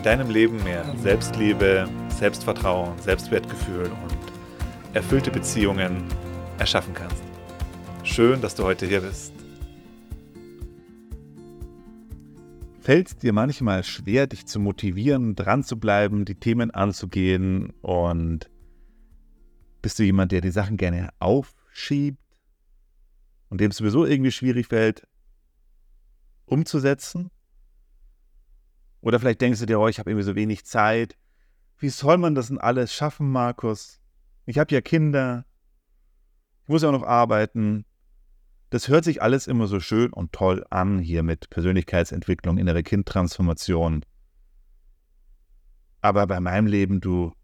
in deinem Leben mehr Selbstliebe, Selbstvertrauen, Selbstwertgefühl und erfüllte Beziehungen erschaffen kannst. Schön, dass du heute hier bist. Fällt es dir manchmal schwer, dich zu motivieren, dran zu bleiben, die Themen anzugehen und bist du jemand, der die Sachen gerne aufschiebt und dem es sowieso irgendwie schwierig fällt, umzusetzen? Oder vielleicht denkst du dir, oh, ich habe irgendwie so wenig Zeit. Wie soll man das denn alles schaffen, Markus? Ich habe ja Kinder. Ich muss ja auch noch arbeiten. Das hört sich alles immer so schön und toll an hier mit Persönlichkeitsentwicklung, innere Kindtransformation. Aber bei meinem Leben, du,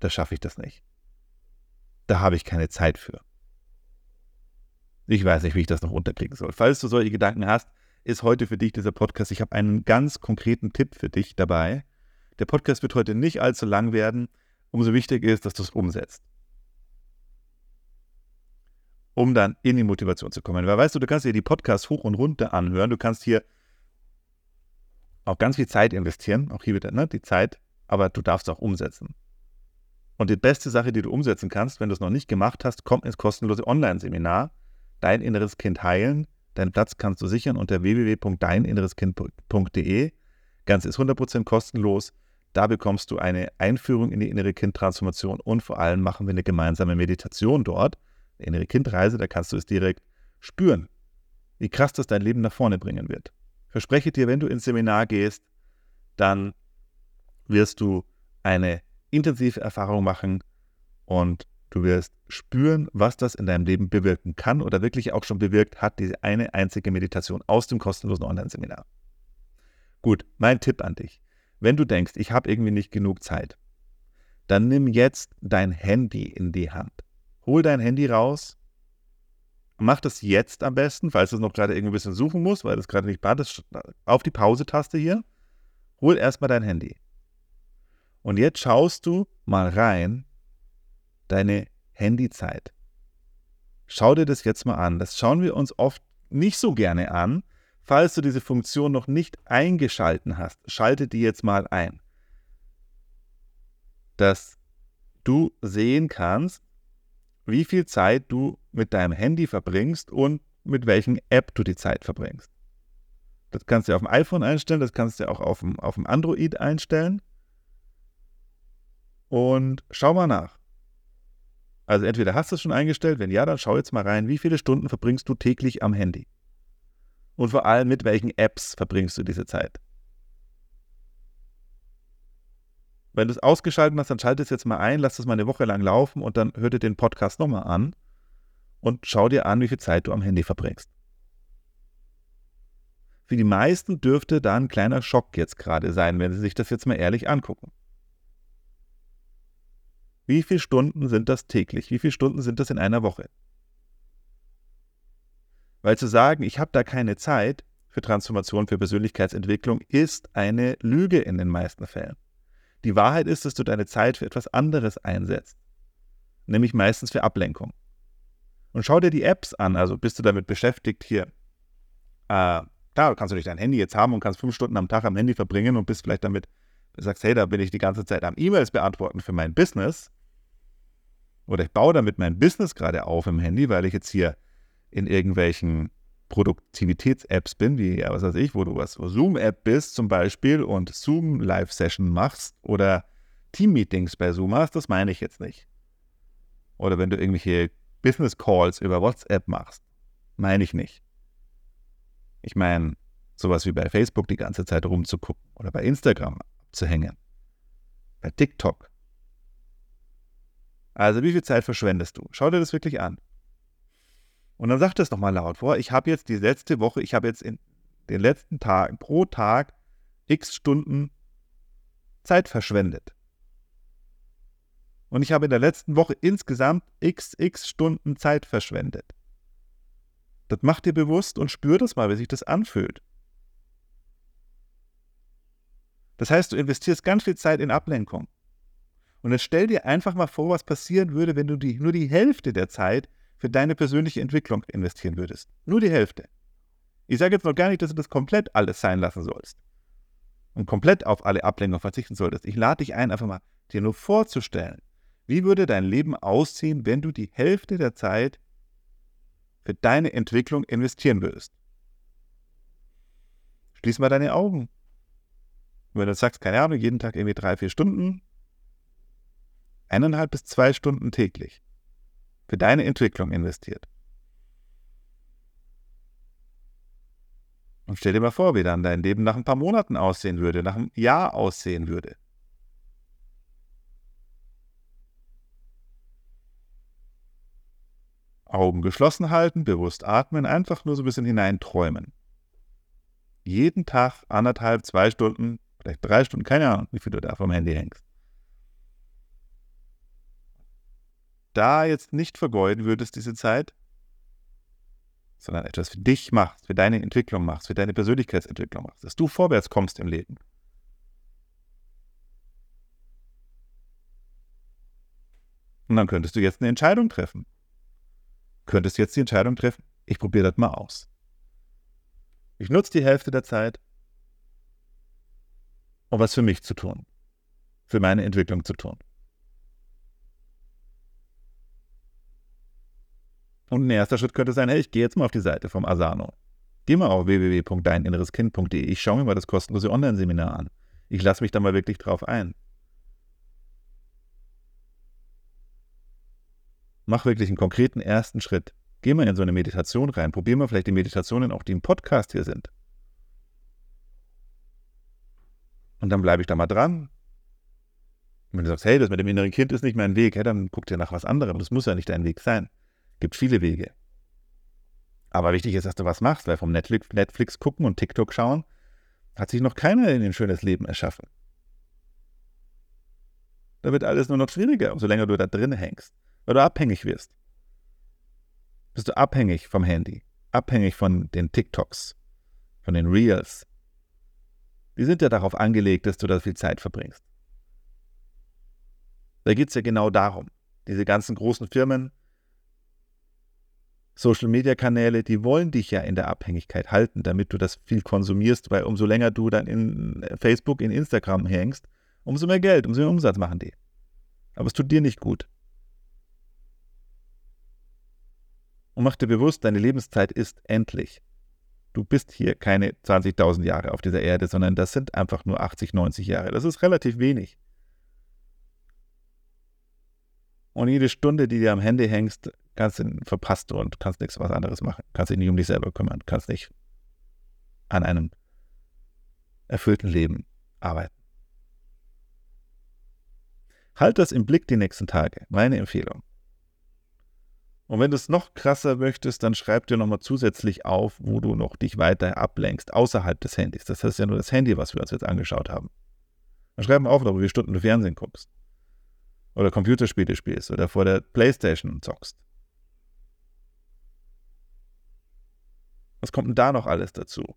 da schaffe ich das nicht. Da habe ich keine Zeit für. Ich weiß nicht, wie ich das noch unterkriegen soll. Falls du solche Gedanken hast, ist heute für dich dieser Podcast. Ich habe einen ganz konkreten Tipp für dich dabei. Der Podcast wird heute nicht allzu lang werden. Umso wichtiger ist, dass du es umsetzt. Um dann in die Motivation zu kommen. Weil weißt du, du kannst dir die Podcasts hoch und runter anhören. Du kannst hier auch ganz viel Zeit investieren. Auch hier wieder ne, die Zeit. Aber du darfst auch umsetzen. Und die beste Sache, die du umsetzen kannst, wenn du es noch nicht gemacht hast, kommt ins kostenlose Online-Seminar. Dein inneres Kind heilen Deinen Platz kannst du sichern unter www.deininnereskind.de. Ganz ist 100% kostenlos. Da bekommst du eine Einführung in die innere Kindtransformation und vor allem machen wir eine gemeinsame Meditation dort. Eine innere Kindreise, da kannst du es direkt spüren, wie krass das dein Leben nach vorne bringen wird. Verspreche dir, wenn du ins Seminar gehst, dann wirst du eine intensive Erfahrung machen und Du wirst spüren, was das in deinem Leben bewirken kann oder wirklich auch schon bewirkt hat, diese eine einzige Meditation aus dem kostenlosen Online-Seminar. Gut, mein Tipp an dich. Wenn du denkst, ich habe irgendwie nicht genug Zeit, dann nimm jetzt dein Handy in die Hand. Hol dein Handy raus. Mach das jetzt am besten, falls du es noch gerade irgendwie ein bisschen suchen musst, weil das gerade nicht passt. Auf die Pause-Taste hier. Hol erstmal dein Handy. Und jetzt schaust du mal rein, deine Handyzeit. Schau dir das jetzt mal an. Das schauen wir uns oft nicht so gerne an. Falls du diese Funktion noch nicht eingeschalten hast, schalte die jetzt mal ein. Dass du sehen kannst, wie viel Zeit du mit deinem Handy verbringst und mit welchen App du die Zeit verbringst. Das kannst du auf dem iPhone einstellen, das kannst du auch auf dem, auf dem Android einstellen. Und schau mal nach. Also entweder hast du es schon eingestellt, wenn ja, dann schau jetzt mal rein, wie viele Stunden verbringst du täglich am Handy? Und vor allem mit welchen Apps verbringst du diese Zeit? Wenn du es ausgeschaltet hast, dann schalte es jetzt mal ein, lass es mal eine Woche lang laufen und dann hör dir den Podcast nochmal an und schau dir an, wie viel Zeit du am Handy verbringst. Für die meisten dürfte da ein kleiner Schock jetzt gerade sein, wenn sie sich das jetzt mal ehrlich angucken. Wie viele Stunden sind das täglich? Wie viele Stunden sind das in einer Woche? Weil zu sagen, ich habe da keine Zeit für Transformation, für Persönlichkeitsentwicklung, ist eine Lüge in den meisten Fällen. Die Wahrheit ist, dass du deine Zeit für etwas anderes einsetzt, nämlich meistens für Ablenkung. Und schau dir die Apps an, also bist du damit beschäftigt hier. Äh, klar, kannst du nicht dein Handy jetzt haben und kannst fünf Stunden am Tag am Handy verbringen und bist vielleicht damit, sagst, hey, da bin ich die ganze Zeit am E-Mails beantworten für mein Business oder ich baue damit mein Business gerade auf im Handy, weil ich jetzt hier in irgendwelchen Produktivitäts-Apps bin, wie, ja, was weiß ich, wo du was Zoom-App bist zum Beispiel und Zoom-Live-Session machst oder Team-Meetings bei Zoom hast, das meine ich jetzt nicht. Oder wenn du irgendwelche Business-Calls über WhatsApp machst, meine ich nicht. Ich meine, sowas wie bei Facebook die ganze Zeit rumzugucken oder bei Instagram zu hängen, bei TikTok also wie viel Zeit verschwendest du? Schau dir das wirklich an. Und dann sag das nochmal laut vor. Ich habe jetzt die letzte Woche, ich habe jetzt in den letzten Tagen pro Tag x Stunden Zeit verschwendet. Und ich habe in der letzten Woche insgesamt xx Stunden Zeit verschwendet. Das macht dir bewusst und spür das mal, wie sich das anfühlt. Das heißt, du investierst ganz viel Zeit in Ablenkung. Und jetzt stell dir einfach mal vor, was passieren würde, wenn du die, nur die Hälfte der Zeit für deine persönliche Entwicklung investieren würdest. Nur die Hälfte. Ich sage jetzt noch gar nicht, dass du das komplett alles sein lassen sollst und komplett auf alle Ablenkungen verzichten solltest. Ich lade dich ein, einfach mal dir nur vorzustellen, wie würde dein Leben aussehen, wenn du die Hälfte der Zeit für deine Entwicklung investieren würdest. Schließ mal deine Augen. wenn du sagst, keine Ahnung, jeden Tag irgendwie drei, vier Stunden, eineinhalb bis zwei Stunden täglich für deine Entwicklung investiert. Und stell dir mal vor, wie dann dein Leben nach ein paar Monaten aussehen würde, nach einem Jahr aussehen würde. Augen geschlossen halten, bewusst atmen, einfach nur so ein bisschen hineinträumen. Jeden Tag anderthalb, zwei Stunden, vielleicht drei Stunden, keine Ahnung, wie viel du da vom Handy hängst. Da jetzt nicht vergeuden würdest, diese Zeit, sondern etwas für dich machst, für deine Entwicklung machst, für deine Persönlichkeitsentwicklung machst, dass du vorwärts kommst im Leben. Und dann könntest du jetzt eine Entscheidung treffen. Könntest jetzt die Entscheidung treffen, ich probiere das mal aus. Ich nutze die Hälfte der Zeit, um was für mich zu tun, für meine Entwicklung zu tun. Und ein erster Schritt könnte sein, hey, ich gehe jetzt mal auf die Seite vom Asano. Geh mal auf www.deininnereskind.de. Ich schaue mir mal das kostenlose Online-Seminar an. Ich lasse mich da mal wirklich drauf ein. Mach wirklich einen konkreten ersten Schritt. Geh mal in so eine Meditation rein. Probier mal vielleicht die Meditationen, auch die im Podcast hier sind. Und dann bleibe ich da mal dran. Und wenn du sagst, hey, das mit dem inneren Kind ist nicht mein Weg, hey, dann guck dir nach was anderem. Das muss ja nicht dein Weg sein. Gibt viele Wege. Aber wichtig ist, dass du was machst, weil vom Netflix, Netflix gucken und TikTok schauen, hat sich noch keiner in ein schönes Leben erschaffen. Da wird alles nur noch schwieriger, umso länger du da drin hängst, weil du abhängig wirst. Bist du abhängig vom Handy, abhängig von den TikToks, von den Reels. Die sind ja darauf angelegt, dass du da viel Zeit verbringst. Da geht es ja genau darum. Diese ganzen großen Firmen, Social-Media-Kanäle, die wollen dich ja in der Abhängigkeit halten, damit du das viel konsumierst, weil umso länger du dann in Facebook, in Instagram hängst, umso mehr Geld, umso mehr Umsatz machen die. Aber es tut dir nicht gut. Und mach dir bewusst, deine Lebenszeit ist endlich. Du bist hier keine 20.000 Jahre auf dieser Erde, sondern das sind einfach nur 80, 90 Jahre. Das ist relativ wenig. Und jede Stunde, die dir am Handy hängst, kannst du verpasst und kannst nichts was anderes machen. Kannst dich nicht um dich selber kümmern, kannst nicht an einem erfüllten Leben arbeiten. Halt das im Blick die nächsten Tage. Meine Empfehlung. Und wenn du es noch krasser möchtest, dann schreib dir nochmal zusätzlich auf, wo du noch dich weiter ablenkst, außerhalb des Handys. Das ist ja nur das Handy, was wir uns jetzt angeschaut haben. Dann schreib mal auf, wie viele Stunden du Fernsehen guckst. Oder Computerspiele spielst oder vor der Playstation zockst. Was kommt denn da noch alles dazu?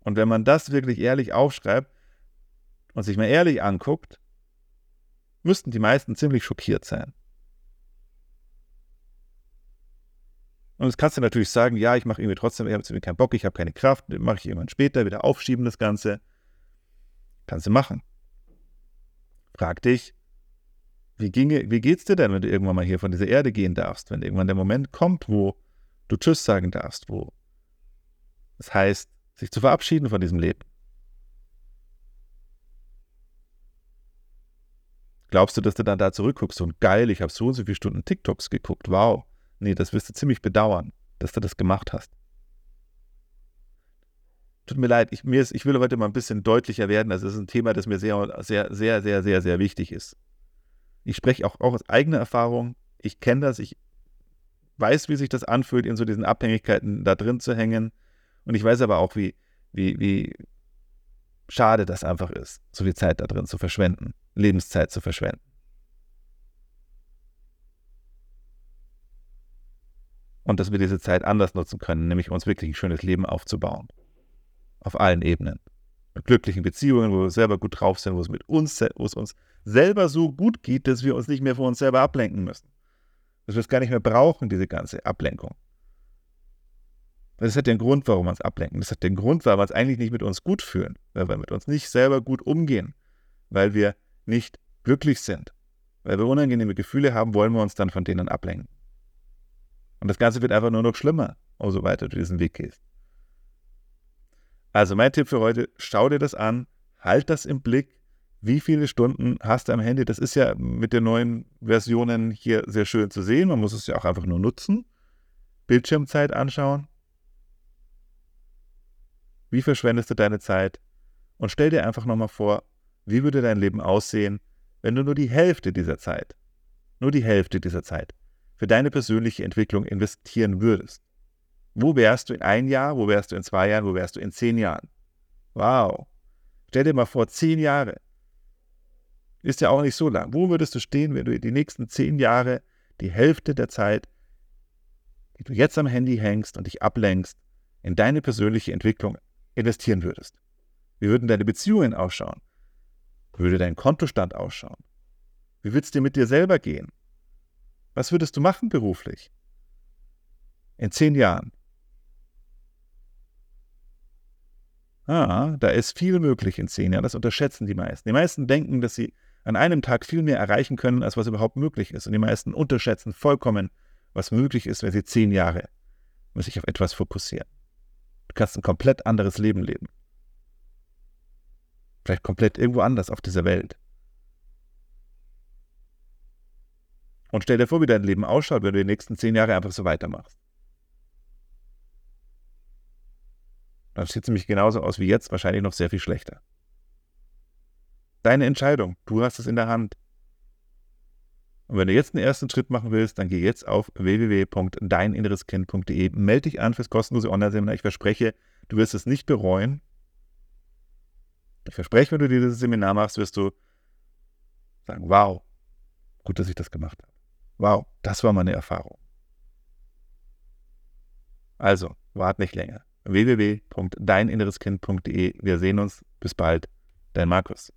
Und wenn man das wirklich ehrlich aufschreibt und sich mal ehrlich anguckt, müssten die meisten ziemlich schockiert sein. Und jetzt kannst du natürlich sagen, ja, ich mache irgendwie trotzdem, ich habe irgendwie keinen Bock, ich habe keine Kraft, mache ich irgendwann später, wieder aufschieben das Ganze. Kannst du machen. Frag dich, wie, ginge, wie geht's dir denn, wenn du irgendwann mal hier von dieser Erde gehen darfst, wenn irgendwann der Moment kommt, wo du Tschüss sagen darfst, wo das heißt, sich zu verabschieden von diesem Leben. Glaubst du, dass du dann da zurückguckst und geil, ich habe so und so viele Stunden TikToks geguckt, wow. Nee, das wirst du ziemlich bedauern, dass du das gemacht hast. Tut mir leid, ich, mir ist, ich will heute mal ein bisschen deutlicher werden. Das ist ein Thema, das mir sehr, sehr, sehr, sehr, sehr, sehr wichtig ist. Ich spreche auch, auch aus eigener Erfahrung. Ich kenne das, ich weiß, wie sich das anfühlt, in so diesen Abhängigkeiten da drin zu hängen. Und ich weiß aber auch, wie, wie, wie schade das einfach ist, so viel Zeit da drin zu verschwenden, Lebenszeit zu verschwenden. Und dass wir diese Zeit anders nutzen können, nämlich uns wirklich ein schönes Leben aufzubauen. Auf allen Ebenen. Mit glücklichen Beziehungen, wo wir selber gut drauf sind, wo es mit uns, wo es uns selber so gut geht, dass wir uns nicht mehr von uns selber ablenken müssen. Dass wir es gar nicht mehr brauchen, diese ganze Ablenkung. Das hat den Grund, warum wir uns ablenken. Das hat den Grund, weil wir uns eigentlich nicht mit uns gut fühlen, weil wir mit uns nicht selber gut umgehen, weil wir nicht glücklich sind, weil wir unangenehme Gefühle haben, wollen wir uns dann von denen ablenken. Und das Ganze wird einfach nur noch schlimmer, umso weiter du diesen Weg gehst. Also mein Tipp für heute, schau dir das an, halt das im Blick, wie viele Stunden hast du am Handy. Das ist ja mit den neuen Versionen hier sehr schön zu sehen. Man muss es ja auch einfach nur nutzen. Bildschirmzeit anschauen. Wie verschwendest du deine Zeit? Und stell dir einfach nochmal vor, wie würde dein Leben aussehen, wenn du nur die Hälfte dieser Zeit, nur die Hälfte dieser Zeit für deine persönliche Entwicklung investieren würdest. Wo wärst du in ein Jahr, wo wärst du in zwei Jahren, wo wärst du in zehn Jahren? Wow. Stell dir mal vor, zehn Jahre. Ist ja auch nicht so lang. Wo würdest du stehen, wenn du die nächsten zehn Jahre die Hälfte der Zeit, die du jetzt am Handy hängst und dich ablenkst, in deine persönliche Entwicklung investieren würdest? Wie würden deine Beziehungen ausschauen? Wie würde dein Kontostand ausschauen? Wie würde es dir mit dir selber gehen? Was würdest du machen beruflich? In zehn Jahren. Ah, da ist viel möglich in zehn Jahren. Das unterschätzen die meisten. Die meisten denken, dass sie an einem Tag viel mehr erreichen können, als was überhaupt möglich ist. Und die meisten unterschätzen vollkommen, was möglich ist, wenn sie zehn Jahre sich auf etwas fokussieren. Du kannst ein komplett anderes Leben leben. Vielleicht komplett irgendwo anders auf dieser Welt. Und stell dir vor, wie dein Leben ausschaut, wenn du die nächsten zehn Jahre einfach so weitermachst. Dann sieht es nämlich genauso aus wie jetzt, wahrscheinlich noch sehr viel schlechter. Deine Entscheidung, du hast es in der Hand. Und wenn du jetzt einen ersten Schritt machen willst, dann geh jetzt auf www.deininnereskind.de, melde dich an fürs kostenlose Online-Seminar. Ich verspreche, du wirst es nicht bereuen. Ich verspreche, wenn du dieses Seminar machst, wirst du sagen, wow, gut, dass ich das gemacht habe. Wow, das war meine Erfahrung. Also, wart nicht länger. www.deininnereskind.de. Wir sehen uns. Bis bald. Dein Markus.